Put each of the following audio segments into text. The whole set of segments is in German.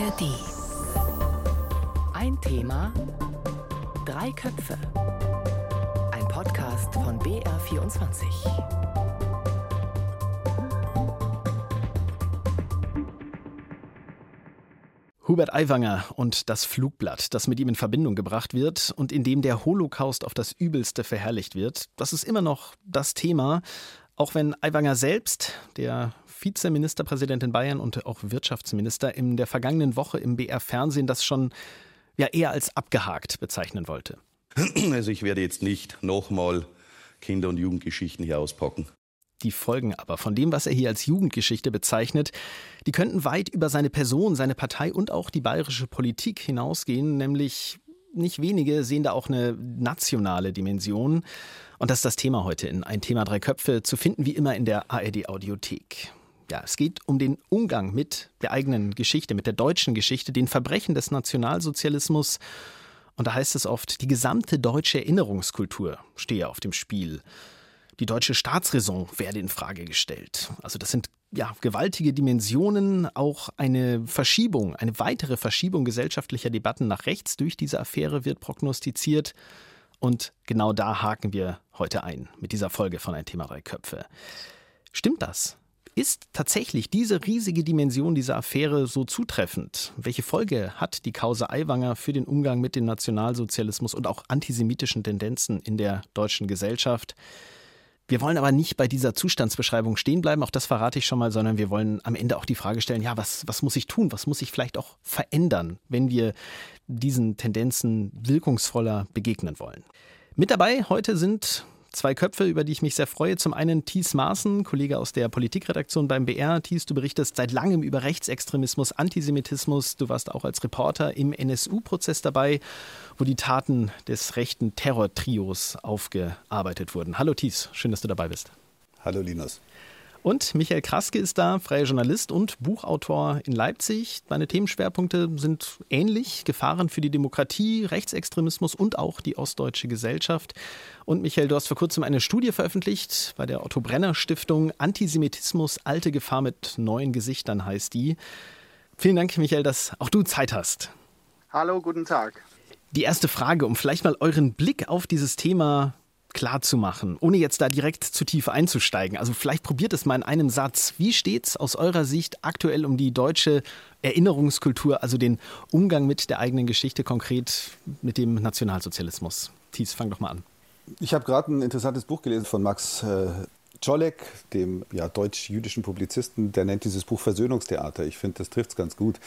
ARD. Ein Thema, drei Köpfe. Ein Podcast von BR24. Hubert Aiwanger und das Flugblatt, das mit ihm in Verbindung gebracht wird und in dem der Holocaust auf das Übelste verherrlicht wird, das ist immer noch das Thema, auch wenn Aiwanger selbst, der Vizeministerpräsident in Bayern und auch Wirtschaftsminister, in der vergangenen Woche im BR-Fernsehen das schon ja eher als abgehakt bezeichnen wollte. Also ich werde jetzt nicht nochmal Kinder- und Jugendgeschichten hier auspacken. Die Folgen aber von dem, was er hier als Jugendgeschichte bezeichnet, die könnten weit über seine Person, seine Partei und auch die bayerische Politik hinausgehen, nämlich nicht wenige sehen da auch eine nationale Dimension. Und das ist das Thema heute in Ein Thema Drei Köpfe, zu finden wie immer in der ARD Audiothek. Ja, es geht um den Umgang mit der eigenen Geschichte, mit der deutschen Geschichte, den Verbrechen des Nationalsozialismus. Und da heißt es oft, die gesamte deutsche Erinnerungskultur stehe auf dem Spiel. Die deutsche Staatsräson werde in Frage gestellt. Also das sind ja gewaltige Dimensionen, auch eine Verschiebung, eine weitere Verschiebung gesellschaftlicher Debatten nach rechts durch diese Affäre wird prognostiziert. Und genau da haken wir heute ein mit dieser Folge von Ein Thema drei Köpfe. Stimmt das? Ist tatsächlich diese riesige Dimension dieser Affäre so zutreffend? Welche Folge hat die Causa Aiwanger für den Umgang mit dem Nationalsozialismus und auch antisemitischen Tendenzen in der deutschen Gesellschaft? Wir wollen aber nicht bei dieser Zustandsbeschreibung stehen bleiben, auch das verrate ich schon mal, sondern wir wollen am Ende auch die Frage stellen, ja, was, was muss ich tun? Was muss ich vielleicht auch verändern, wenn wir diesen Tendenzen wirkungsvoller begegnen wollen? Mit dabei heute sind Zwei Köpfe, über die ich mich sehr freue. Zum einen Thies Maaßen, Kollege aus der Politikredaktion beim BR. Thies, du berichtest seit langem über Rechtsextremismus, Antisemitismus. Du warst auch als Reporter im NSU-Prozess dabei, wo die Taten des rechten Terrortrios aufgearbeitet wurden. Hallo Thies, schön, dass du dabei bist. Hallo Linus. Und Michael Kraske ist da, freier Journalist und Buchautor in Leipzig. Seine Themenschwerpunkte sind ähnlich: Gefahren für die Demokratie, Rechtsextremismus und auch die ostdeutsche Gesellschaft. Und Michael, du hast vor kurzem eine Studie veröffentlicht bei der Otto Brenner Stiftung. Antisemitismus, alte Gefahr mit neuen Gesichtern heißt die. Vielen Dank, Michael, dass auch du Zeit hast. Hallo, guten Tag. Die erste Frage, um vielleicht mal euren Blick auf dieses Thema klar zu machen, ohne jetzt da direkt zu tief einzusteigen. Also vielleicht probiert es mal in einem Satz. Wie steht es aus eurer Sicht aktuell um die deutsche Erinnerungskultur, also den Umgang mit der eigenen Geschichte, konkret mit dem Nationalsozialismus? Thies, fang doch mal an. Ich habe gerade ein interessantes Buch gelesen von Max äh, Czolek, dem ja, deutsch-jüdischen Publizisten, der nennt dieses Buch Versöhnungstheater. Ich finde, das trifft es ganz gut.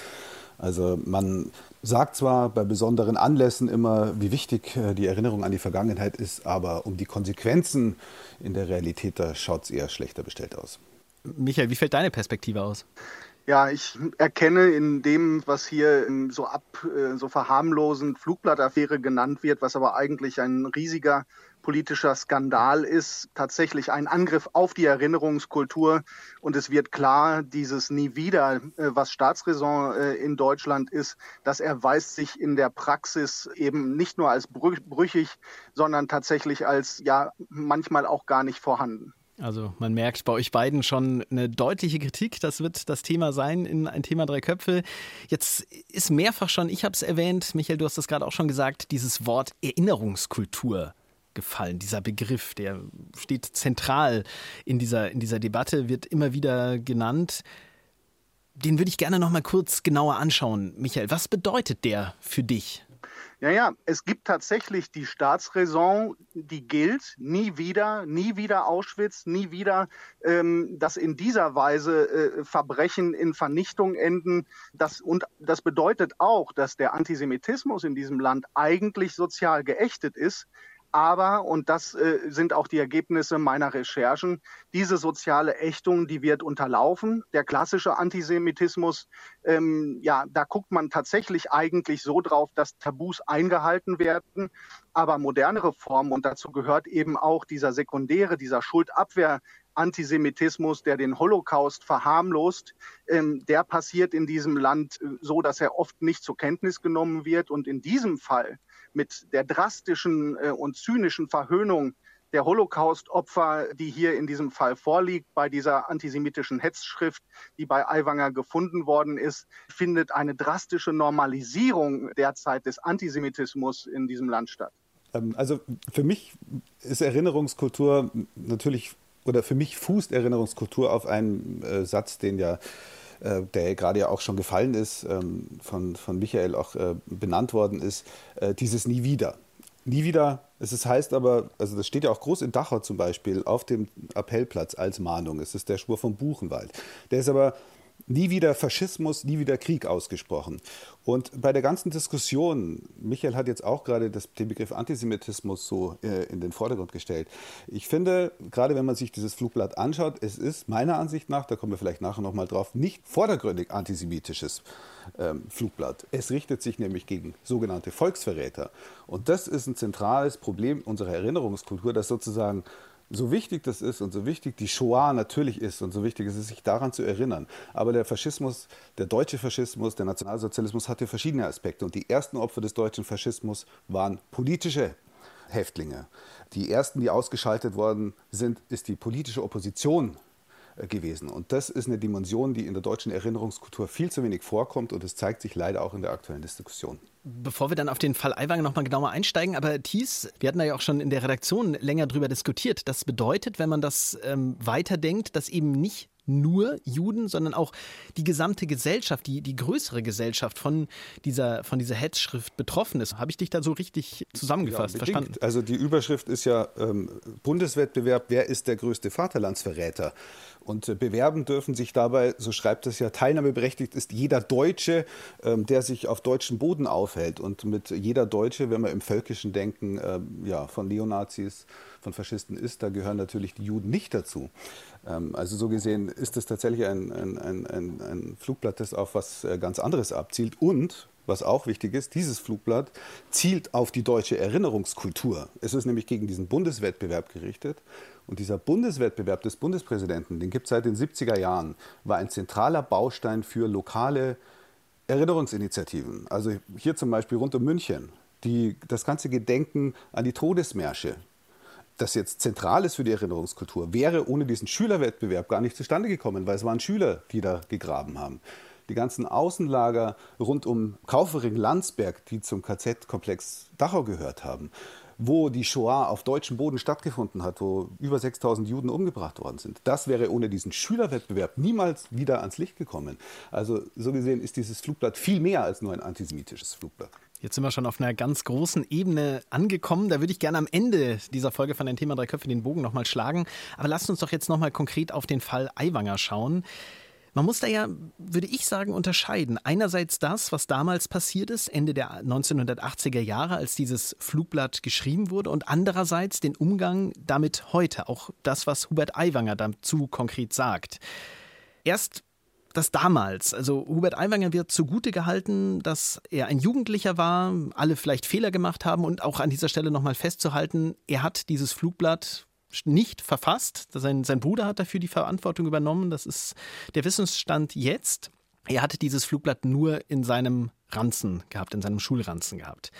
Also man sagt zwar bei besonderen Anlässen immer, wie wichtig äh, die Erinnerung an die Vergangenheit ist, aber um die Konsequenzen in der Realität, da schaut es eher schlechter bestellt aus. Michael, wie fällt deine Perspektive aus? Ja, ich erkenne in dem, was hier so ab, äh, so verharmlosend Flugblattaffäre genannt wird, was aber eigentlich ein riesiger politischer Skandal ist, tatsächlich ein Angriff auf die Erinnerungskultur. Und es wird klar, dieses Nie wieder, äh, was Staatsräson äh, in Deutschland ist, das erweist sich in der Praxis eben nicht nur als brüchig, sondern tatsächlich als ja manchmal auch gar nicht vorhanden. Also man merkt bei euch beiden schon eine deutliche Kritik. Das wird das Thema sein in ein Thema drei Köpfe. Jetzt ist mehrfach schon, ich habe es erwähnt, Michael, du hast das gerade auch schon gesagt, dieses Wort Erinnerungskultur gefallen. Dieser Begriff, der steht zentral in dieser, in dieser Debatte, wird immer wieder genannt. Den würde ich gerne noch mal kurz genauer anschauen. Michael, was bedeutet der für dich? Ja, ja, es gibt tatsächlich die Staatsräson, die gilt, nie wieder, nie wieder Auschwitz, nie wieder, ähm, dass in dieser Weise äh, Verbrechen in Vernichtung enden. Das, und das bedeutet auch, dass der Antisemitismus in diesem Land eigentlich sozial geächtet ist. Aber, und das äh, sind auch die Ergebnisse meiner Recherchen, diese soziale Ächtung, die wird unterlaufen. Der klassische Antisemitismus, ähm, ja, da guckt man tatsächlich eigentlich so drauf, dass Tabus eingehalten werden. Aber modernere Formen, und dazu gehört eben auch dieser sekundäre, dieser Schuldabwehr, Antisemitismus, der den Holocaust verharmlost, ähm, der passiert in diesem Land äh, so, dass er oft nicht zur Kenntnis genommen wird. Und in diesem Fall mit der drastischen äh, und zynischen Verhöhnung der Holocaust-Opfer, die hier in diesem Fall vorliegt, bei dieser antisemitischen Hetzschrift, die bei Aiwanger gefunden worden ist, findet eine drastische Normalisierung derzeit des Antisemitismus in diesem Land statt. Ähm, also für mich ist Erinnerungskultur natürlich, oder für mich fußt Erinnerungskultur auf einen äh, Satz, den ja der gerade ja auch schon gefallen ist, ähm, von, von Michael auch äh, benannt worden ist, äh, dieses Nie wieder. Nie wieder, es heißt aber, also das steht ja auch groß in Dachau zum Beispiel auf dem Appellplatz als Mahnung. Es ist der Schwur vom Buchenwald. Der ist aber nie wieder Faschismus, nie wieder Krieg ausgesprochen. Und bei der ganzen Diskussion, Michael hat jetzt auch gerade das, den Begriff Antisemitismus so äh, in den Vordergrund gestellt. Ich finde, gerade wenn man sich dieses Flugblatt anschaut, es ist meiner Ansicht nach, da kommen wir vielleicht nachher nochmal drauf, nicht vordergründig antisemitisches ähm, Flugblatt. Es richtet sich nämlich gegen sogenannte Volksverräter. Und das ist ein zentrales Problem unserer Erinnerungskultur, dass sozusagen so wichtig das ist und so wichtig die Shoah natürlich ist und so wichtig ist es, sich daran zu erinnern. Aber der Faschismus, der deutsche Faschismus, der Nationalsozialismus hatte verschiedene Aspekte. Und die ersten Opfer des deutschen Faschismus waren politische Häftlinge. Die ersten, die ausgeschaltet worden sind, ist die politische Opposition äh, gewesen. Und das ist eine Dimension, die in der deutschen Erinnerungskultur viel zu wenig vorkommt und es zeigt sich leider auch in der aktuellen Diskussion. Bevor wir dann auf den Fall Aiwanger nochmal genauer einsteigen, aber Thies, wir hatten da ja auch schon in der Redaktion länger drüber diskutiert. Das bedeutet, wenn man das ähm, weiterdenkt, dass eben nicht nur Juden, sondern auch die gesamte Gesellschaft, die, die größere Gesellschaft von dieser, von dieser Hetzschrift betroffen ist. Habe ich dich da so richtig zusammengefasst, ja, verstanden? Also die Überschrift ist ja ähm, Bundeswettbewerb, wer ist der größte Vaterlandsverräter? Und äh, bewerben dürfen sich dabei, so schreibt es ja, teilnahmeberechtigt ist jeder Deutsche, ähm, der sich auf deutschem Boden aufhält. Und mit jeder Deutsche, wenn wir im völkischen Denken äh, ja, von Neonazis, von Faschisten ist, da gehören natürlich die Juden nicht dazu. Ähm, also so gesehen ist es tatsächlich ein, ein, ein, ein, Flugblatt, das auf was äh, ganz anderes abzielt. Und was auch wichtig ist, dieses Flugblatt zielt auf die deutsche Erinnerungskultur. Es ist nämlich gegen diesen Bundeswettbewerb gerichtet. Und dieser Bundeswettbewerb des Bundespräsidenten, den gibt es seit den 70er Jahren, war ein zentraler Baustein für lokale Erinnerungsinitiativen. Also hier zum Beispiel rund um München. Die, das ganze Gedenken an die Todesmärsche, das jetzt zentral ist für die Erinnerungskultur, wäre ohne diesen Schülerwettbewerb gar nicht zustande gekommen, weil es waren Schüler, die da gegraben haben. Die ganzen Außenlager rund um Kaufering, Landsberg, die zum KZ-Komplex Dachau gehört haben, wo die Shoah auf deutschem Boden stattgefunden hat, wo über 6000 Juden umgebracht worden sind. Das wäre ohne diesen Schülerwettbewerb niemals wieder ans Licht gekommen. Also so gesehen ist dieses Flugblatt viel mehr als nur ein antisemitisches Flugblatt. Jetzt sind wir schon auf einer ganz großen Ebene angekommen. Da würde ich gerne am Ende dieser Folge von den Thema Drei Köpfe den Bogen nochmal schlagen. Aber lasst uns doch jetzt nochmal konkret auf den Fall Aiwanger schauen. Man muss da ja, würde ich sagen, unterscheiden. Einerseits das, was damals passiert ist, Ende der 1980er Jahre, als dieses Flugblatt geschrieben wurde, und andererseits den Umgang damit heute, auch das, was Hubert Aiwanger dazu konkret sagt. Erst das damals. Also Hubert Aiwanger wird zugute gehalten, dass er ein Jugendlicher war, alle vielleicht Fehler gemacht haben und auch an dieser Stelle nochmal festzuhalten, er hat dieses Flugblatt nicht verfasst. Sein, sein Bruder hat dafür die Verantwortung übernommen. Das ist der Wissensstand jetzt. Er hatte dieses Flugblatt nur in seinem Ranzen gehabt, in seinem Schulranzen gehabt.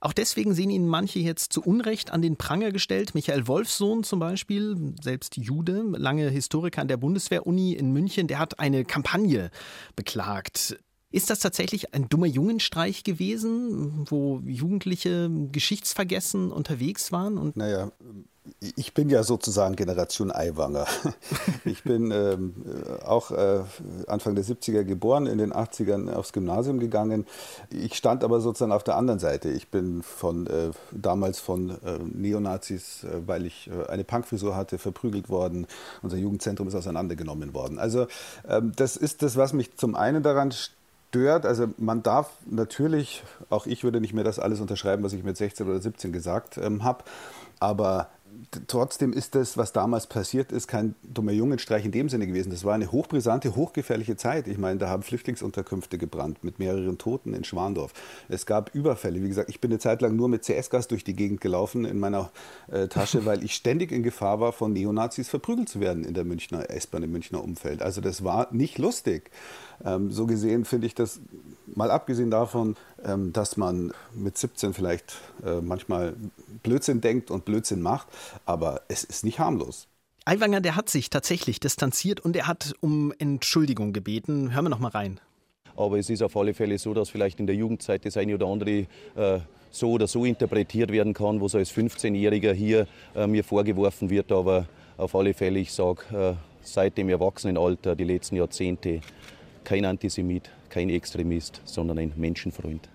Auch deswegen sehen ihn manche jetzt zu Unrecht an den Pranger gestellt. Michael Wolfsohn zum Beispiel, selbst Jude, lange Historiker an der Bundeswehr-Uni in München, der hat eine Kampagne beklagt. Ist das tatsächlich ein dummer Jungenstreich gewesen, wo Jugendliche geschichtsvergessen unterwegs waren? Und naja, ich bin ja sozusagen Generation Eiwanger. Ich bin ähm, auch äh, Anfang der 70er geboren, in den 80ern aufs Gymnasium gegangen. Ich stand aber sozusagen auf der anderen Seite. Ich bin von, äh, damals von äh, Neonazis, äh, weil ich äh, eine Punkfrisur hatte, verprügelt worden. Unser Jugendzentrum ist auseinandergenommen worden. Also ähm, das ist das, was mich zum einen daran stört. Also man darf natürlich, auch ich würde nicht mehr das alles unterschreiben, was ich mit 16 oder 17 gesagt ähm, habe. Aber trotzdem ist das, was damals passiert ist, kein dummer Jungenstreich in dem Sinne gewesen. Das war eine hochbrisante, hochgefährliche Zeit. Ich meine, da haben Flüchtlingsunterkünfte gebrannt mit mehreren Toten in Schwandorf. Es gab Überfälle. Wie gesagt, ich bin eine Zeit lang nur mit CS-Gas durch die Gegend gelaufen in meiner äh, Tasche, weil ich ständig in Gefahr war, von Neonazis verprügelt zu werden in der Münchner S-Bahn, im Münchner Umfeld. Also das war nicht lustig. Ähm, so gesehen finde ich das, mal abgesehen davon, ähm, dass man mit 17 vielleicht äh, manchmal Blödsinn denkt und Blödsinn macht, aber es ist nicht harmlos. Aiwanger, der hat sich tatsächlich distanziert und er hat um Entschuldigung gebeten. Hören wir noch mal rein. Aber es ist auf alle Fälle so, dass vielleicht in der Jugendzeit das eine oder andere äh, so oder so interpretiert werden kann, was als 15-Jähriger hier äh, mir vorgeworfen wird. Aber auf alle Fälle, ich sage, äh, seit dem Erwachsenenalter, die letzten Jahrzehnte, kein Antisemit, kein Extremist, sondern ein Menschenfreund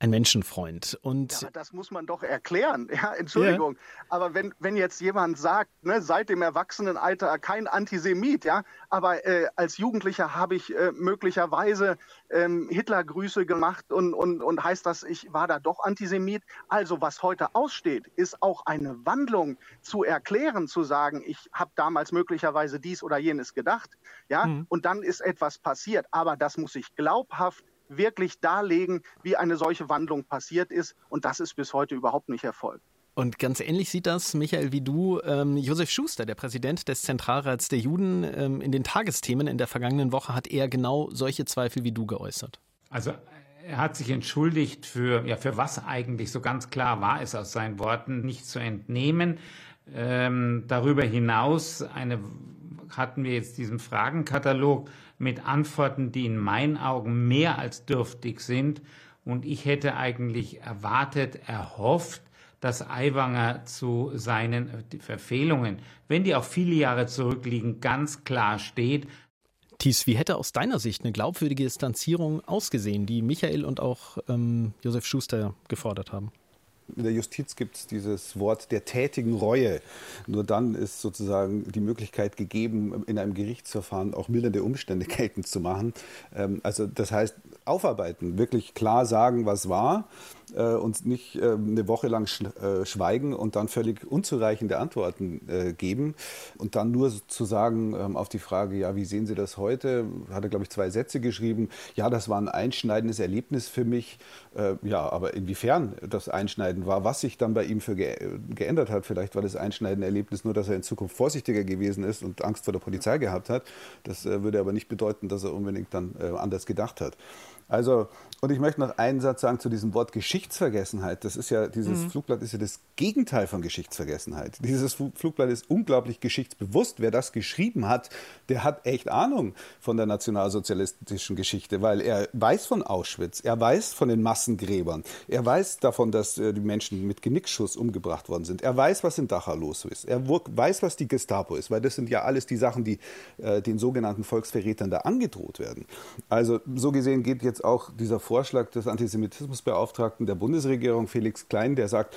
ein Menschenfreund. Und ja, das muss man doch erklären. Ja, Entschuldigung. Ja. Aber wenn, wenn jetzt jemand sagt, ne, seit dem Erwachsenenalter kein Antisemit, ja, aber äh, als Jugendlicher habe ich äh, möglicherweise ähm, Hitlergrüße gemacht und, und, und heißt das, ich war da doch Antisemit. Also was heute aussteht, ist auch eine Wandlung zu erklären, zu sagen, ich habe damals möglicherweise dies oder jenes gedacht, ja, mhm. und dann ist etwas passiert. Aber das muss ich glaubhaft wirklich darlegen, wie eine solche Wandlung passiert ist. Und das ist bis heute überhaupt nicht erfolgt. Und ganz ähnlich sieht das, Michael, wie du, ähm, Josef Schuster, der Präsident des Zentralrats der Juden, ähm, in den Tagesthemen in der vergangenen Woche hat er genau solche Zweifel wie du geäußert. Also er hat sich entschuldigt für, ja, für was eigentlich, so ganz klar war es aus seinen Worten nicht zu entnehmen. Ähm, darüber hinaus eine, hatten wir jetzt diesen Fragenkatalog mit Antworten, die in meinen Augen mehr als dürftig sind. Und ich hätte eigentlich erwartet, erhofft, dass Aiwanger zu seinen Verfehlungen, wenn die auch viele Jahre zurückliegen, ganz klar steht. Thies, wie hätte aus deiner Sicht eine glaubwürdige Distanzierung ausgesehen, die Michael und auch ähm, Josef Schuster gefordert haben? In der Justiz gibt es dieses Wort der tätigen Reue. Nur dann ist sozusagen die Möglichkeit gegeben, in einem Gerichtsverfahren auch mildernde Umstände geltend zu machen. Ähm, also das heißt, aufarbeiten, wirklich klar sagen, was war äh, und nicht äh, eine Woche lang sch äh, schweigen und dann völlig unzureichende Antworten äh, geben und dann nur zu sagen ähm, auf die Frage, ja, wie sehen Sie das heute? Hat er, glaube ich, zwei Sätze geschrieben. Ja, das war ein einschneidendes Erlebnis für mich. Äh, ja, aber inwiefern das einschneidend war, was sich dann bei ihm für ge geändert hat, vielleicht war das einschneidende Erlebnis nur, dass er in Zukunft vorsichtiger gewesen ist und Angst vor der Polizei gehabt hat. Das äh, würde aber nicht bedeuten, dass er unbedingt dann anders gedacht hat. Also, und ich möchte noch einen Satz sagen zu diesem Wort Geschichtsvergessenheit. Das ist ja, dieses mhm. Flugblatt ist ja das Gegenteil von Geschichtsvergessenheit. Dieses Flugblatt ist unglaublich geschichtsbewusst. Wer das geschrieben hat, der hat echt Ahnung von der nationalsozialistischen Geschichte, weil er weiß von Auschwitz, er weiß von den Massengräbern, er weiß davon, dass äh, die Menschen mit Genickschuss umgebracht worden sind. Er weiß, was in Dachau los ist. Er weiß, was die Gestapo ist, weil das sind ja alles die Sachen, die äh, den sogenannten Volksverrätern da angedroht werden. Also so gesehen geht jetzt auch dieser Vorschlag des Antisemitismusbeauftragten der Bundesregierung, Felix Klein, der sagt,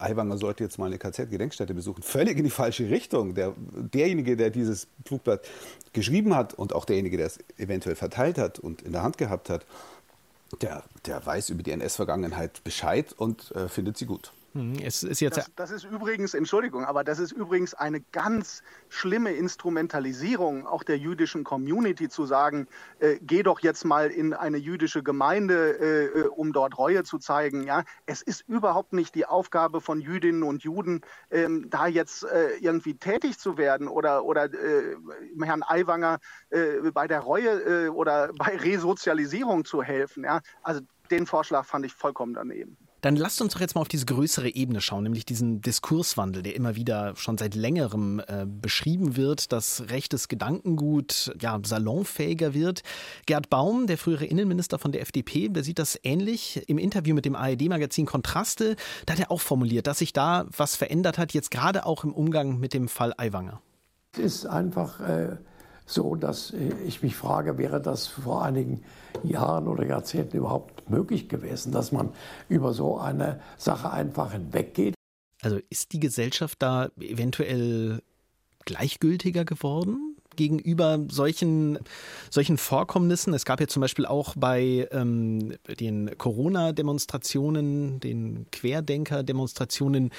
Aiwanger sollte jetzt mal eine KZ-Gedenkstätte besuchen, völlig in die falsche Richtung. Der, derjenige, der dieses Flugblatt geschrieben hat und auch derjenige, der es eventuell verteilt hat und in der Hand gehabt hat, der, der weiß über die NS-Vergangenheit Bescheid und äh, findet sie gut. Mhm, es ist jetzt das, das, ist übrigens, Entschuldigung, aber das ist übrigens eine ganz schlimme Instrumentalisierung auch der jüdischen Community zu sagen, äh, geh doch jetzt mal in eine jüdische Gemeinde, äh, äh, um dort Reue zu zeigen. Ja, es ist überhaupt nicht die Aufgabe von Jüdinnen und Juden, ähm, da jetzt äh, irgendwie tätig zu werden oder oder äh, Herrn Aiwanger äh, bei der Reue oder bei Resozialisierung zu helfen. Ja, also den Vorschlag fand ich vollkommen daneben. Dann lasst uns doch jetzt mal auf diese größere Ebene schauen, nämlich diesen Diskurswandel, der immer wieder schon seit längerem äh, beschrieben wird, dass rechtes Gedankengut ja salonfähiger wird. Gerd Baum, der frühere Innenminister von der FDP, der sieht das ähnlich im Interview mit dem ARD-Magazin Kontraste. Da hat er auch formuliert, dass sich da was verändert hat, jetzt gerade auch im Umgang mit dem Fall Aiwanger. Es ist einfach äh, so, dass ich mich frage, wäre das vor einigen Jahren oder Jahrzehnten überhaupt möglich gewesen, dass man über so eine Sache einfach hinweggeht. Also ist die Gesellschaft da eventuell gleichgültiger geworden? Gegenüber solchen, solchen Vorkommnissen. Es gab ja zum Beispiel auch bei ähm, den Corona-Demonstrationen, den Querdenker-Demonstrationen,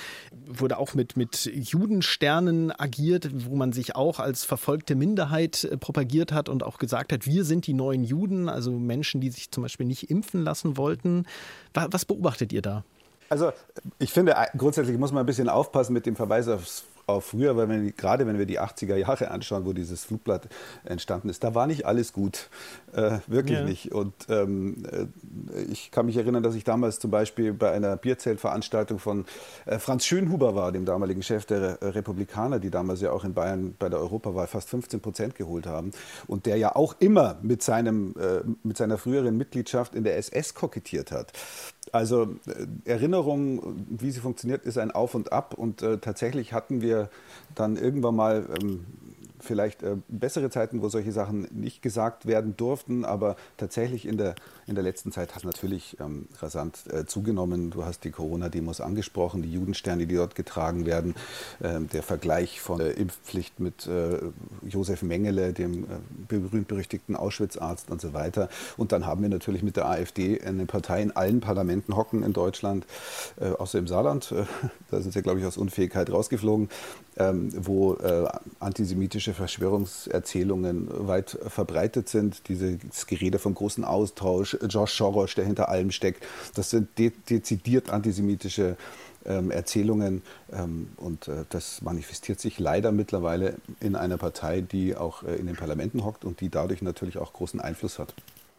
wurde auch mit, mit Judensternen agiert, wo man sich auch als verfolgte Minderheit äh, propagiert hat und auch gesagt hat, wir sind die neuen Juden, also Menschen, die sich zum Beispiel nicht impfen lassen wollten. Was beobachtet ihr da? Also ich finde, grundsätzlich muss man ein bisschen aufpassen mit dem Verweis aufs auf früher, weil wenn, gerade wenn wir die 80er Jahre anschauen, wo dieses Flugblatt entstanden ist, da war nicht alles gut. Äh, wirklich ja. nicht. Und ähm, äh, ich kann mich erinnern, dass ich damals zum Beispiel bei einer Bierzeltveranstaltung von äh, Franz Schönhuber war, dem damaligen Chef der Republikaner, die damals ja auch in Bayern bei der Europawahl fast 15 Prozent geholt haben. Und der ja auch immer mit, seinem, äh, mit seiner früheren Mitgliedschaft in der SS kokettiert hat. Also äh, Erinnerung, wie sie funktioniert, ist ein Auf und Ab. Und äh, tatsächlich hatten wir dann irgendwann mal ähm, vielleicht äh, bessere Zeiten, wo solche Sachen nicht gesagt werden durften, aber tatsächlich in der, in der letzten Zeit hat es natürlich ähm, rasant äh, zugenommen. Du hast die Corona-Demos angesprochen, die Judensterne, die dort getragen werden, äh, der Vergleich von Impfpflicht mit äh, Josef Mengele, dem äh, berühmt-berüchtigten Auschwitz-Arzt und so weiter. Und dann haben wir natürlich mit der AfD eine Partei in allen Parlamenten hocken in Deutschland, äh, außer im Saarland. da sind sie, glaube ich, aus Unfähigkeit rausgeflogen ähm, wo äh, antisemitische Verschwörungserzählungen weit verbreitet sind. Dieses Gerede vom großen Austausch, Josh Soros, der hinter allem steckt, das sind de dezidiert antisemitische ähm, Erzählungen ähm, und äh, das manifestiert sich leider mittlerweile in einer Partei, die auch äh, in den Parlamenten hockt und die dadurch natürlich auch großen Einfluss hat.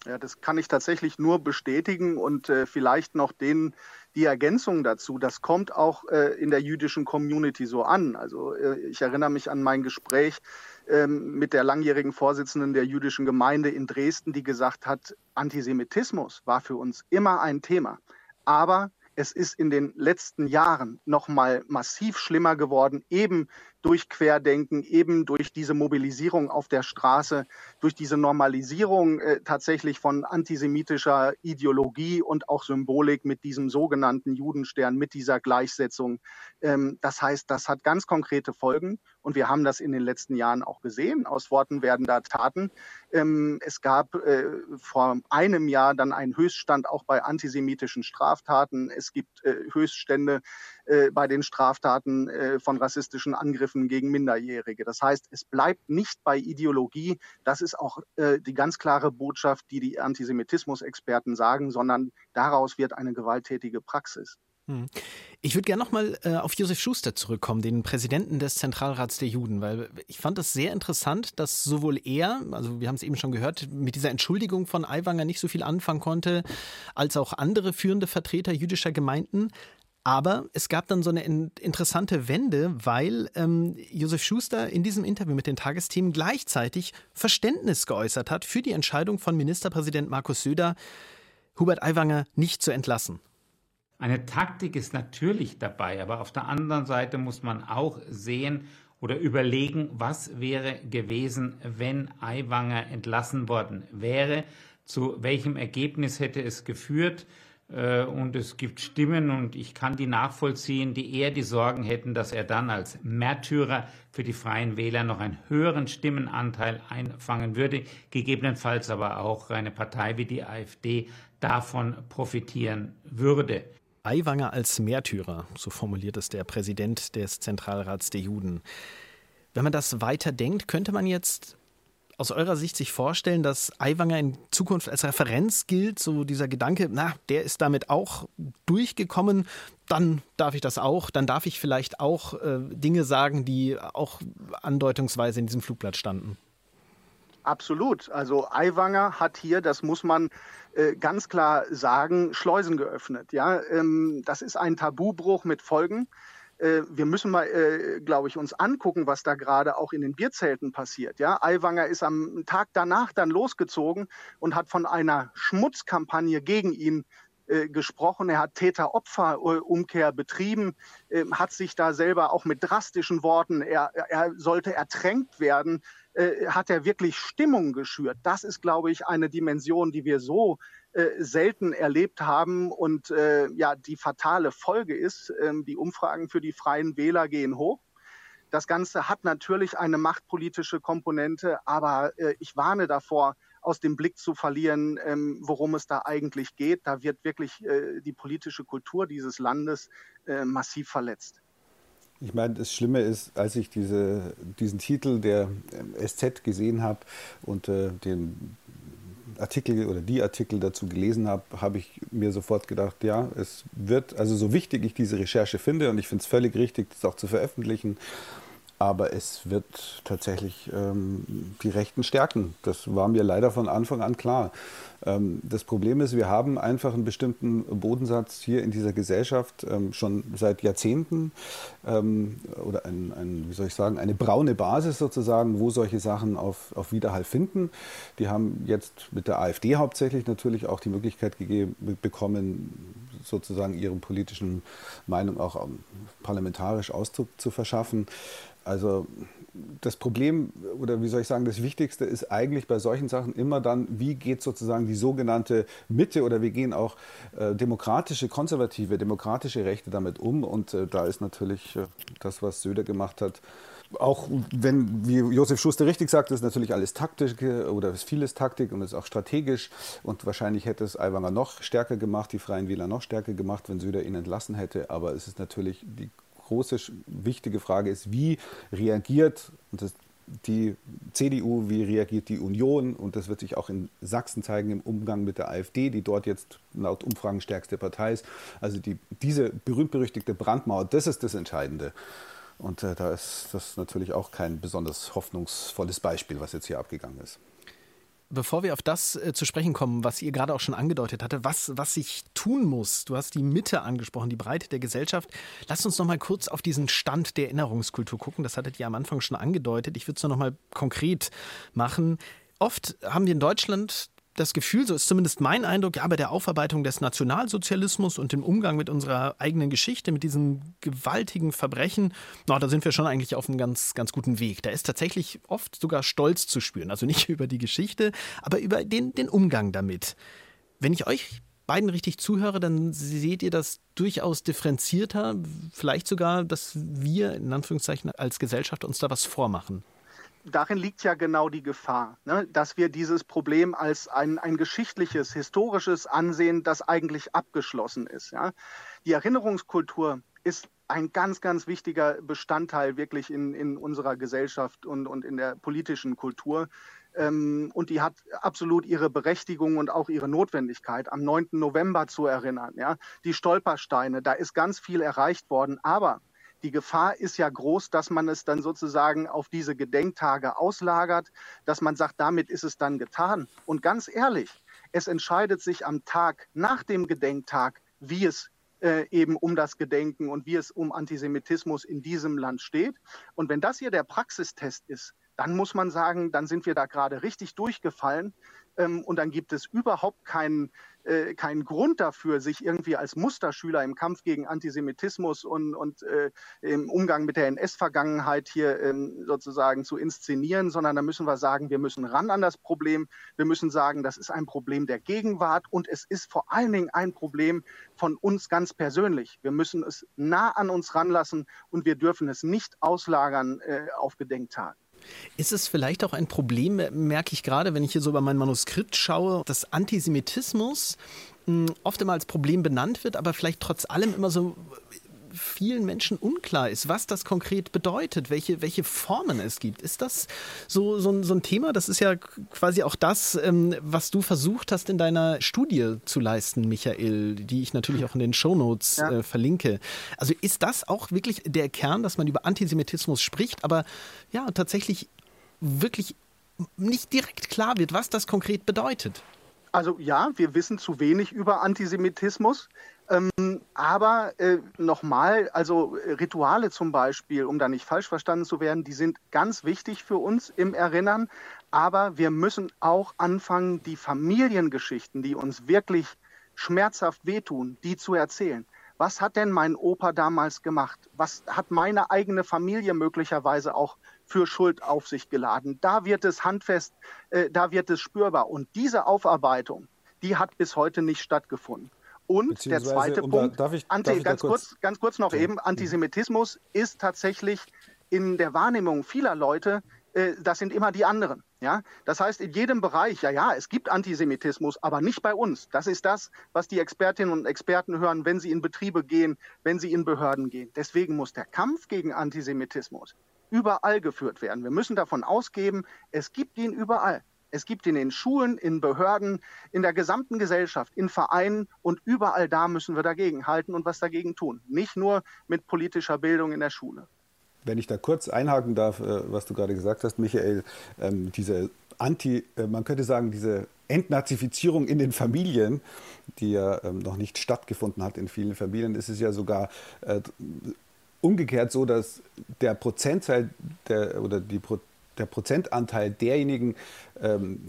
Ja, das kann ich tatsächlich nur bestätigen und äh, vielleicht noch den, die Ergänzung dazu. Das kommt auch äh, in der jüdischen Community so an. Also äh, ich erinnere mich an mein Gespräch ähm, mit der langjährigen Vorsitzenden der jüdischen Gemeinde in Dresden, die gesagt hat, Antisemitismus war für uns immer ein Thema. Aber es ist in den letzten Jahren noch mal massiv schlimmer geworden, eben durch Querdenken, eben durch diese Mobilisierung auf der Straße, durch diese Normalisierung äh, tatsächlich von antisemitischer Ideologie und auch Symbolik mit diesem sogenannten Judenstern, mit dieser Gleichsetzung. Ähm, das heißt, das hat ganz konkrete Folgen und wir haben das in den letzten Jahren auch gesehen. Aus Worten werden da Taten. Ähm, es gab äh, vor einem Jahr dann einen Höchststand auch bei antisemitischen Straftaten. Es gibt äh, Höchststände äh, bei den Straftaten von rassistischen Angriffen gegen Minderjährige. Das heißt, es bleibt nicht bei Ideologie. Das ist auch die ganz klare Botschaft, die die Antisemitismus-Experten sagen, sondern daraus wird eine gewalttätige Praxis. Hm. Ich würde gerne nochmal äh, auf Josef Schuster zurückkommen, den Präsidenten des Zentralrats der Juden, weil ich fand es sehr interessant, dass sowohl er, also wir haben es eben schon gehört, mit dieser Entschuldigung von Aiwanger nicht so viel anfangen konnte, als auch andere führende Vertreter jüdischer Gemeinden. Aber es gab dann so eine interessante Wende, weil ähm, Josef Schuster in diesem Interview mit den Tagesthemen gleichzeitig Verständnis geäußert hat für die Entscheidung von Ministerpräsident Markus Söder, Hubert Aiwanger nicht zu entlassen. Eine Taktik ist natürlich dabei, aber auf der anderen Seite muss man auch sehen oder überlegen, was wäre gewesen, wenn Aiwanger entlassen worden wäre, zu welchem Ergebnis hätte es geführt. Äh, und es gibt Stimmen und ich kann die nachvollziehen, die eher die Sorgen hätten, dass er dann als Märtyrer für die freien Wähler noch einen höheren Stimmenanteil einfangen würde, gegebenenfalls aber auch eine Partei wie die AfD davon profitieren würde. Aiwanger als Märtyrer, so formuliert es der Präsident des Zentralrats der Juden. Wenn man das weiter denkt, könnte man jetzt aus eurer Sicht sich vorstellen, dass Aiwanger in Zukunft als Referenz gilt? So dieser Gedanke, na, der ist damit auch durchgekommen, dann darf ich das auch, dann darf ich vielleicht auch äh, Dinge sagen, die auch andeutungsweise in diesem Flugblatt standen. Absolut. Also Aiwanger hat hier, das muss man äh, ganz klar sagen, Schleusen geöffnet. Ja, ähm, das ist ein Tabubruch mit Folgen. Äh, wir müssen mal, äh, glaube ich, uns angucken, was da gerade auch in den Bierzelten passiert. Ja, Aiwanger ist am Tag danach dann losgezogen und hat von einer Schmutzkampagne gegen ihn äh, gesprochen. Er hat Täter-Opfer-Umkehr betrieben, äh, hat sich da selber auch mit drastischen Worten, er, er sollte ertränkt werden, äh, hat er wirklich Stimmung geschürt. Das ist, glaube ich, eine Dimension, die wir so äh, selten erlebt haben. Und äh, ja, die fatale Folge ist, äh, die Umfragen für die freien Wähler gehen hoch. Das Ganze hat natürlich eine machtpolitische Komponente, aber äh, ich warne davor, aus dem Blick zu verlieren, ähm, worum es da eigentlich geht. Da wird wirklich äh, die politische Kultur dieses Landes äh, massiv verletzt. Ich meine, das Schlimme ist, als ich diese, diesen Titel der SZ gesehen habe und äh, den Artikel oder die Artikel dazu gelesen habe, habe ich mir sofort gedacht, ja, es wird, also so wichtig ich diese Recherche finde und ich finde es völlig richtig, das auch zu veröffentlichen, aber es wird tatsächlich ähm, die Rechten stärken. Das war mir leider von Anfang an klar. Ähm, das Problem ist, wir haben einfach einen bestimmten Bodensatz hier in dieser Gesellschaft ähm, schon seit Jahrzehnten ähm, oder ein, ein, wie soll ich sagen, eine braune Basis sozusagen, wo solche Sachen auf, auf Widerhall finden. Die haben jetzt mit der AfD hauptsächlich natürlich auch die Möglichkeit gegeben, bekommen, sozusagen ihre politischen Meinung auch parlamentarisch Ausdruck zu verschaffen. Also das Problem oder wie soll ich sagen, das Wichtigste ist eigentlich bei solchen Sachen immer dann, wie geht sozusagen die sogenannte Mitte oder wie gehen auch äh, demokratische, konservative, demokratische Rechte damit um. Und äh, da ist natürlich äh, das, was Söder gemacht hat, auch wenn, wie Josef Schuster richtig sagt, ist natürlich alles taktisch oder ist vieles Taktik und ist auch strategisch. Und wahrscheinlich hätte es Aiwanger noch stärker gemacht, die Freien Wähler noch stärker gemacht, wenn Söder ihn entlassen hätte. Aber es ist natürlich die große, wichtige Frage ist, wie reagiert das, die CDU, wie reagiert die Union und das wird sich auch in Sachsen zeigen im Umgang mit der AfD, die dort jetzt laut Umfragen stärkste Partei ist. Also die, diese berühmt-berüchtigte Brandmauer, das ist das Entscheidende. Und äh, da ist das natürlich auch kein besonders hoffnungsvolles Beispiel, was jetzt hier abgegangen ist. Bevor wir auf das äh, zu sprechen kommen, was ihr gerade auch schon angedeutet hatte, was, was sich tun muss, du hast die Mitte angesprochen, die Breite der Gesellschaft. Lasst uns noch mal kurz auf diesen Stand der Erinnerungskultur gucken. Das hattet ihr am Anfang schon angedeutet. Ich würde es noch mal konkret machen. Oft haben wir in Deutschland das Gefühl, so ist zumindest mein Eindruck, ja, bei der Aufarbeitung des Nationalsozialismus und dem Umgang mit unserer eigenen Geschichte, mit diesen gewaltigen Verbrechen, na, da sind wir schon eigentlich auf einem ganz, ganz guten Weg. Da ist tatsächlich oft sogar Stolz zu spüren. Also nicht über die Geschichte, aber über den, den Umgang damit. Wenn ich euch beiden richtig zuhöre, dann seht ihr das durchaus differenzierter, vielleicht sogar, dass wir in Anführungszeichen als Gesellschaft uns da was vormachen darin liegt ja genau die Gefahr, ne? dass wir dieses Problem als ein, ein geschichtliches, historisches ansehen, das eigentlich abgeschlossen ist. Ja? Die Erinnerungskultur ist ein ganz, ganz wichtiger Bestandteil wirklich in, in unserer Gesellschaft und, und in der politischen Kultur. Ähm, und die hat absolut ihre Berechtigung und auch ihre Notwendigkeit, am 9. November zu erinnern. Ja? Die Stolpersteine, da ist ganz viel erreicht worden. Aber die Gefahr ist ja groß, dass man es dann sozusagen auf diese Gedenktage auslagert, dass man sagt, damit ist es dann getan. Und ganz ehrlich, es entscheidet sich am Tag nach dem Gedenktag, wie es äh, eben um das Gedenken und wie es um Antisemitismus in diesem Land steht. Und wenn das hier der Praxistest ist, dann muss man sagen, dann sind wir da gerade richtig durchgefallen. Ähm, und dann gibt es überhaupt keinen, äh, keinen Grund dafür, sich irgendwie als Musterschüler im Kampf gegen Antisemitismus und, und äh, im Umgang mit der NS-Vergangenheit hier ähm, sozusagen zu inszenieren, sondern da müssen wir sagen, wir müssen ran an das Problem. Wir müssen sagen, das ist ein Problem der Gegenwart und es ist vor allen Dingen ein Problem von uns ganz persönlich. Wir müssen es nah an uns ranlassen und wir dürfen es nicht auslagern äh, auf Gedenktagen. Ist es vielleicht auch ein Problem, merke ich gerade, wenn ich hier so über mein Manuskript schaue, dass Antisemitismus hm, oft immer als Problem benannt wird, aber vielleicht trotz allem immer so vielen Menschen unklar ist, was das konkret bedeutet, welche, welche Formen es gibt. Ist das so, so, so ein Thema? Das ist ja quasi auch das, ähm, was du versucht hast in deiner Studie zu leisten, Michael, die ich natürlich auch in den Shownotes ja. äh, verlinke. Also ist das auch wirklich der Kern, dass man über Antisemitismus spricht, aber ja, tatsächlich wirklich nicht direkt klar wird, was das konkret bedeutet? Also ja, wir wissen zu wenig über Antisemitismus. Ähm, aber äh, nochmal, also äh, Rituale zum Beispiel, um da nicht falsch verstanden zu werden, die sind ganz wichtig für uns im Erinnern. Aber wir müssen auch anfangen, die Familiengeschichten, die uns wirklich schmerzhaft wehtun, die zu erzählen. Was hat denn mein Opa damals gemacht? Was hat meine eigene Familie möglicherweise auch für Schuld auf sich geladen? Da wird es handfest, äh, da wird es spürbar. Und diese Aufarbeitung, die hat bis heute nicht stattgefunden. Und der zweite um Punkt, da, ich, Anti, ganz, kurz, kurz, ganz kurz noch ja. eben, Antisemitismus ist tatsächlich in der Wahrnehmung vieler Leute, äh, das sind immer die anderen. Ja? Das heißt, in jedem Bereich, ja, ja, es gibt Antisemitismus, aber nicht bei uns. Das ist das, was die Expertinnen und Experten hören, wenn sie in Betriebe gehen, wenn sie in Behörden gehen. Deswegen muss der Kampf gegen Antisemitismus überall geführt werden. Wir müssen davon ausgehen, es gibt ihn überall. Es gibt ihn in Schulen, in Behörden, in der gesamten Gesellschaft, in Vereinen und überall da müssen wir dagegen halten und was dagegen tun. Nicht nur mit politischer Bildung in der Schule. Wenn ich da kurz einhaken darf, äh, was du gerade gesagt hast, Michael, ähm, diese Anti, äh, man könnte sagen, diese Entnazifizierung in den Familien, die ja ähm, noch nicht stattgefunden hat in vielen Familien, ist es ja sogar äh, umgekehrt so, dass der Prozentteil der, oder die, der Prozentanteil derjenigen ähm,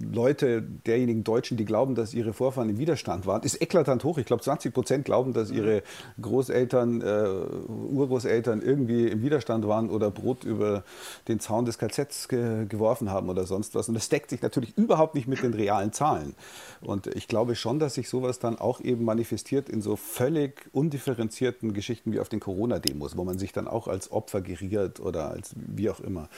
Leute, derjenigen Deutschen, die glauben, dass ihre Vorfahren im Widerstand waren, ist eklatant hoch. Ich glaube, 20 Prozent glauben, dass ihre Großeltern, äh, Urgroßeltern irgendwie im Widerstand waren oder Brot über den Zaun des KZs ge geworfen haben oder sonst was. Und das deckt sich natürlich überhaupt nicht mit den realen Zahlen. Und ich glaube schon, dass sich sowas dann auch eben manifestiert in so völlig undifferenzierten Geschichten wie auf den Corona-Demos, wo man sich dann auch als Opfer geriert oder als wie auch immer.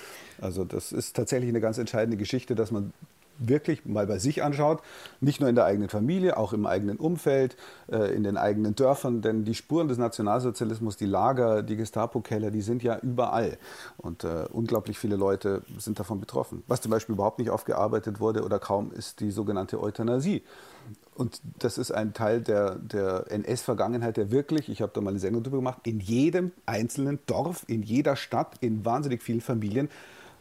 Also das ist tatsächlich eine ganz entscheidende Geschichte, dass man wirklich mal bei sich anschaut, nicht nur in der eigenen Familie, auch im eigenen Umfeld, äh, in den eigenen Dörfern, denn die Spuren des Nationalsozialismus, die Lager, die Gestapo-Keller, die sind ja überall und äh, unglaublich viele Leute sind davon betroffen. Was zum Beispiel überhaupt nicht aufgearbeitet wurde oder kaum ist die sogenannte Euthanasie. Und das ist ein Teil der, der NS-Vergangenheit, der wirklich, ich habe da mal eine Sendung drüber gemacht, in jedem einzelnen Dorf, in jeder Stadt, in wahnsinnig vielen Familien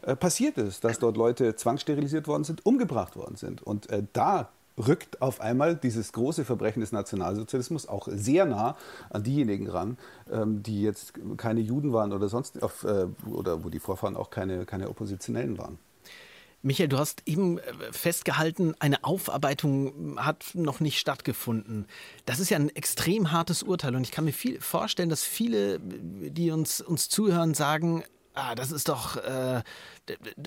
äh, passiert ist, dass dort Leute zwangssterilisiert worden sind, umgebracht worden sind. Und äh, da rückt auf einmal dieses große Verbrechen des Nationalsozialismus auch sehr nah an diejenigen ran, ähm, die jetzt keine Juden waren oder sonst auf, äh, oder wo die Vorfahren auch keine, keine Oppositionellen waren. Michael, du hast eben äh, festgehalten, eine Aufarbeitung hat noch nicht stattgefunden. Das ist ja ein extrem hartes Urteil und ich kann mir viel vorstellen, dass viele, die uns, uns zuhören, sagen, ah, das ist doch, äh,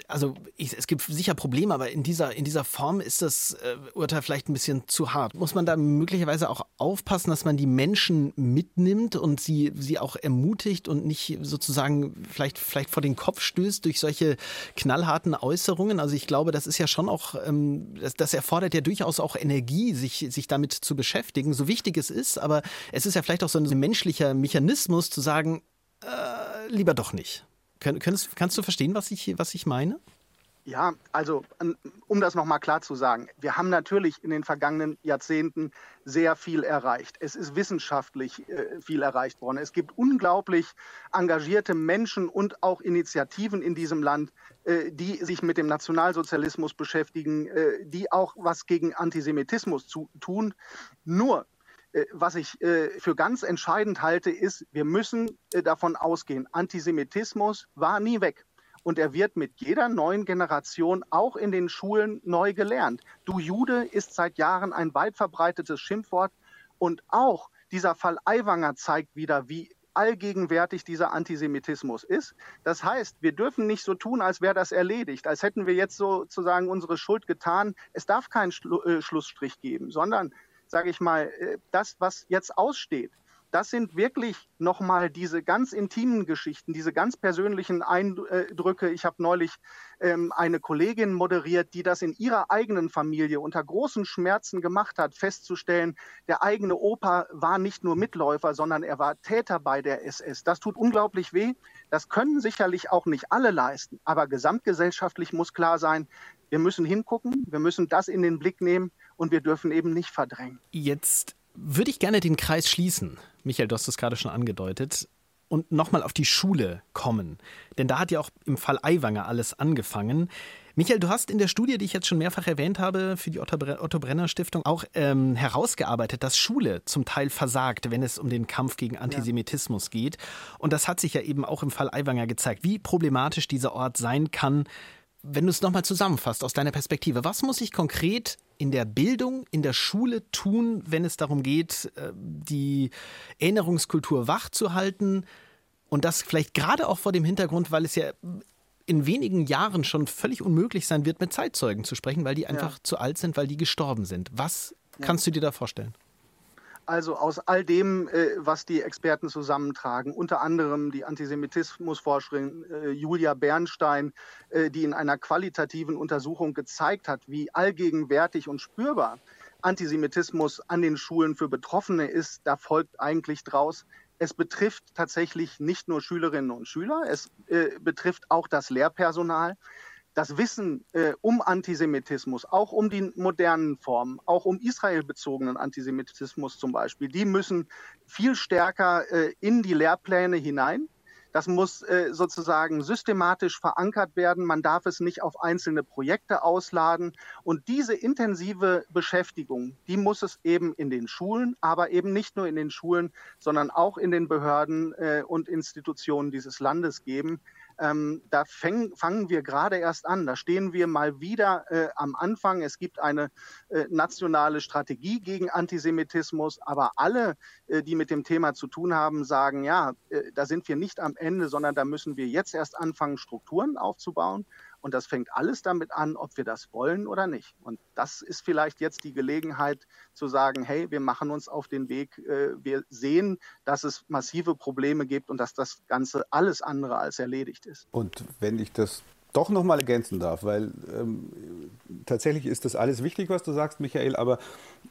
also ich, es gibt sicher Probleme, aber in dieser, in dieser Form ist das äh, Urteil vielleicht ein bisschen zu hart. Muss man da möglicherweise auch aufpassen, dass man die Menschen mitnimmt und sie, sie auch ermutigt und nicht sozusagen vielleicht, vielleicht vor den Kopf stößt durch solche knallharten Äußerungen? Also ich glaube, das ist ja schon auch, ähm, das, das erfordert ja durchaus auch Energie, sich, sich damit zu beschäftigen, so wichtig es ist, aber es ist ja vielleicht auch so ein menschlicher Mechanismus zu sagen, äh, lieber doch nicht. Könntest, kannst du verstehen, was ich, was ich meine? Ja, also um das nochmal klar zu sagen, wir haben natürlich in den vergangenen Jahrzehnten sehr viel erreicht. Es ist wissenschaftlich äh, viel erreicht worden. Es gibt unglaublich engagierte Menschen und auch Initiativen in diesem Land, äh, die sich mit dem Nationalsozialismus beschäftigen, äh, die auch was gegen Antisemitismus zu, tun. Nur was ich äh, für ganz entscheidend halte, ist, wir müssen äh, davon ausgehen, Antisemitismus war nie weg. Und er wird mit jeder neuen Generation auch in den Schulen neu gelernt. Du Jude ist seit Jahren ein weit verbreitetes Schimpfwort. Und auch dieser Fall Aiwanger zeigt wieder, wie allgegenwärtig dieser Antisemitismus ist. Das heißt, wir dürfen nicht so tun, als wäre das erledigt, als hätten wir jetzt sozusagen unsere Schuld getan. Es darf keinen Schlu äh, Schlussstrich geben, sondern sage ich mal, äh, das, was jetzt aussteht, das sind wirklich nochmal diese ganz intimen Geschichten, diese ganz persönlichen Eindrücke. Ich habe neulich ähm, eine Kollegin moderiert, die das in ihrer eigenen Familie unter großen Schmerzen gemacht hat, festzustellen, der eigene Opa war nicht nur Mitläufer, sondern er war Täter bei der SS. Das tut unglaublich weh. Das können sicherlich auch nicht alle leisten. Aber gesamtgesellschaftlich muss klar sein, wir müssen hingucken, wir müssen das in den Blick nehmen und wir dürfen eben nicht verdrängen. Jetzt würde ich gerne den Kreis schließen. Michael, du hast es gerade schon angedeutet. Und nochmal auf die Schule kommen. Denn da hat ja auch im Fall Aiwanger alles angefangen. Michael, du hast in der Studie, die ich jetzt schon mehrfach erwähnt habe, für die Otto Brenner Stiftung auch ähm, herausgearbeitet, dass Schule zum Teil versagt, wenn es um den Kampf gegen Antisemitismus ja. geht. Und das hat sich ja eben auch im Fall Aiwanger gezeigt, wie problematisch dieser Ort sein kann, wenn du es nochmal zusammenfasst aus deiner Perspektive, was muss ich konkret in der Bildung, in der Schule tun, wenn es darum geht, äh, die Erinnerungskultur wachzuhalten und das vielleicht gerade auch vor dem Hintergrund, weil es ja in wenigen Jahren schon völlig unmöglich sein wird, mit Zeitzeugen zu sprechen, weil die einfach ja. zu alt sind, weil die gestorben sind. Was ja. kannst du dir da vorstellen? Also aus all dem, äh, was die Experten zusammentragen, unter anderem die Antisemitismusforscherin äh, Julia Bernstein, äh, die in einer qualitativen Untersuchung gezeigt hat, wie allgegenwärtig und spürbar Antisemitismus an den Schulen für Betroffene ist, da folgt eigentlich draus, es betrifft tatsächlich nicht nur Schülerinnen und Schüler, es äh, betrifft auch das Lehrpersonal das Wissen äh, um Antisemitismus, auch um die modernen Formen, auch um israelbezogenen Antisemitismus zum Beispiel, die müssen viel stärker äh, in die Lehrpläne hinein. Das muss äh, sozusagen systematisch verankert werden. Man darf es nicht auf einzelne Projekte ausladen. Und diese intensive Beschäftigung, die muss es eben in den Schulen, aber eben nicht nur in den Schulen, sondern auch in den Behörden äh, und Institutionen dieses Landes geben. Ähm, da fäng, fangen wir gerade erst an. Da stehen wir mal wieder äh, am Anfang. Es gibt eine äh, nationale Strategie gegen Antisemitismus, aber alle, äh, die mit dem Thema zu tun haben, sagen, ja, äh, da sind wir nicht am Ende, sondern da müssen wir jetzt erst anfangen, Strukturen aufzubauen. Und das fängt alles damit an, ob wir das wollen oder nicht. Und das ist vielleicht jetzt die Gelegenheit zu sagen, hey, wir machen uns auf den Weg. Äh, wir sehen, dass es massive Probleme gibt und dass das Ganze alles andere als erledigt ist. Und wenn ich das doch noch mal ergänzen darf, weil ähm, tatsächlich ist das alles wichtig, was du sagst, Michael, aber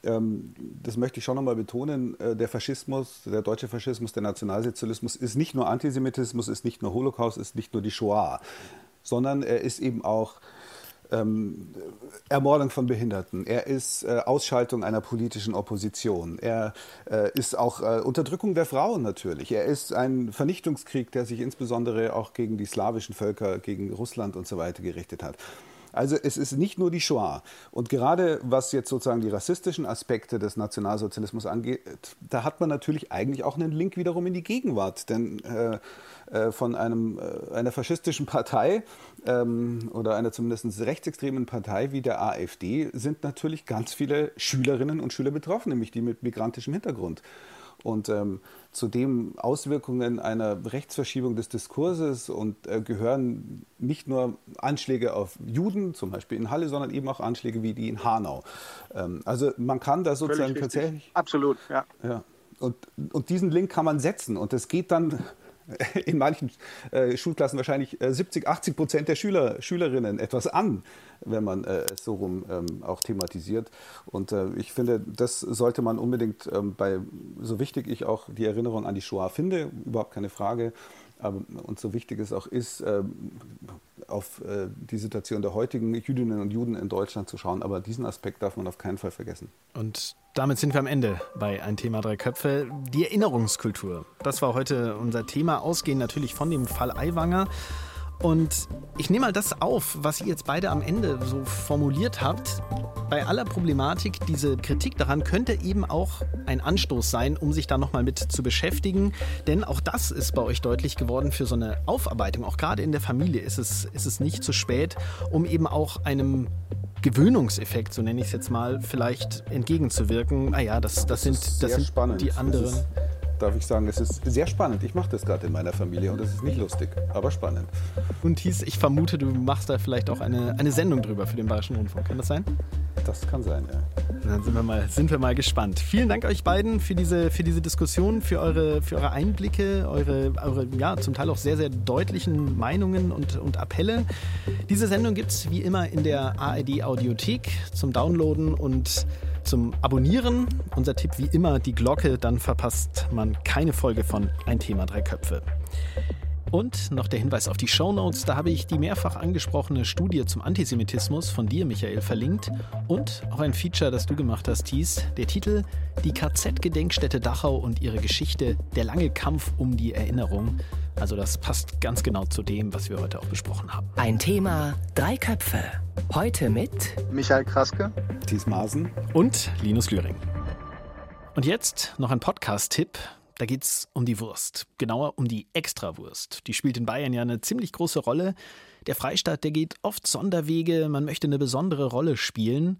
ähm, das möchte ich schon noch mal betonen, äh, der Faschismus, der deutsche Faschismus, der Nationalsozialismus ist nicht nur Antisemitismus, ist nicht nur Holocaust, ist nicht nur die Shoah sondern er ist eben auch ähm, Ermordung von Behinderten, er ist äh, Ausschaltung einer politischen Opposition, er äh, ist auch äh, Unterdrückung der Frauen natürlich, er ist ein Vernichtungskrieg, der sich insbesondere auch gegen die slawischen Völker, gegen Russland und so weiter gerichtet hat. Also es ist nicht nur die Shoah. Und gerade was jetzt sozusagen die rassistischen Aspekte des Nationalsozialismus angeht, da hat man natürlich eigentlich auch einen Link wiederum in die Gegenwart. Denn äh, äh, von einem, äh, einer faschistischen Partei ähm, oder einer zumindest rechtsextremen Partei wie der AfD sind natürlich ganz viele Schülerinnen und Schüler betroffen, nämlich die mit migrantischem Hintergrund. Und ähm, zudem Auswirkungen einer Rechtsverschiebung des Diskurses und äh, gehören nicht nur Anschläge auf Juden, zum Beispiel in Halle, sondern eben auch Anschläge wie die in Hanau. Ähm, also man kann da sozusagen tatsächlich. Absolut, ja. ja. Und, und diesen Link kann man setzen. Und es geht dann in manchen äh, Schulklassen wahrscheinlich äh, 70, 80 Prozent der Schüler, Schülerinnen etwas an, wenn man äh, es so rum ähm, auch thematisiert. Und äh, ich finde, das sollte man unbedingt ähm, bei, so wichtig ich auch die Erinnerung an die Shoah finde, überhaupt keine Frage, und so wichtig es auch ist, ähm, auf äh, die Situation der heutigen Jüdinnen und Juden in Deutschland zu schauen. Aber diesen Aspekt darf man auf keinen Fall vergessen. Und damit sind wir am Ende bei Ein Thema Drei Köpfe. Die Erinnerungskultur. Das war heute unser Thema, ausgehend natürlich von dem Fall Aiwanger. Und ich nehme mal das auf, was ihr jetzt beide am Ende so formuliert habt. Bei aller Problematik, diese Kritik daran könnte eben auch ein Anstoß sein, um sich da nochmal mit zu beschäftigen. Denn auch das ist bei euch deutlich geworden für so eine Aufarbeitung. Auch gerade in der Familie ist es, ist es nicht zu spät, um eben auch einem Gewöhnungseffekt, so nenne ich es jetzt mal, vielleicht entgegenzuwirken. Ah ja, das, das, sind, das sind spannend. die anderen darf ich sagen, es ist sehr spannend. Ich mache das gerade in meiner Familie und es ist nicht lustig, aber spannend. Und Thies, ich vermute, du machst da vielleicht auch eine, eine Sendung drüber für den Bayerischen Rundfunk. Kann das sein? Das kann sein, ja. Dann sind wir mal, sind wir mal gespannt. Vielen Dank euch beiden für diese, für diese Diskussion, für eure, für eure Einblicke, eure, eure ja, zum Teil auch sehr, sehr deutlichen Meinungen und, und Appelle. Diese Sendung gibt es wie immer in der ARD Audiothek zum Downloaden und zum Abonnieren. Unser Tipp wie immer die Glocke, dann verpasst man keine Folge von Ein Thema Drei Köpfe. Und noch der Hinweis auf die Show Notes. Da habe ich die mehrfach angesprochene Studie zum Antisemitismus von dir, Michael, verlinkt. Und auch ein Feature, das du gemacht hast, Thies. Der Titel Die KZ-Gedenkstätte Dachau und ihre Geschichte, der lange Kampf um die Erinnerung. Also das passt ganz genau zu dem, was wir heute auch besprochen haben. Ein Thema, drei Köpfe. Heute mit Michael Kraske, Thies Maaßen und Linus Lühring. Und jetzt noch ein Podcast-Tipp. Da geht es um die Wurst, genauer um die Extrawurst. Die spielt in Bayern ja eine ziemlich große Rolle. Der Freistaat, der geht oft Sonderwege, man möchte eine besondere Rolle spielen.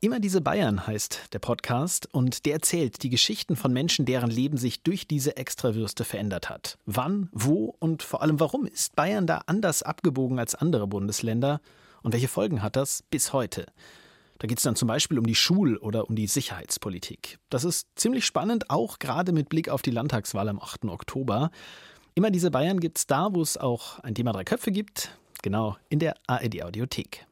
Immer diese Bayern heißt der Podcast und der erzählt die Geschichten von Menschen, deren Leben sich durch diese Extrawürste verändert hat. Wann, wo und vor allem warum ist Bayern da anders abgebogen als andere Bundesländer und welche Folgen hat das bis heute? Da geht es dann zum Beispiel um die Schul- oder um die Sicherheitspolitik. Das ist ziemlich spannend, auch gerade mit Blick auf die Landtagswahl am 8. Oktober. Immer diese Bayern gibt es da, wo es auch ein Thema drei Köpfe gibt, genau in der ARD Audiothek.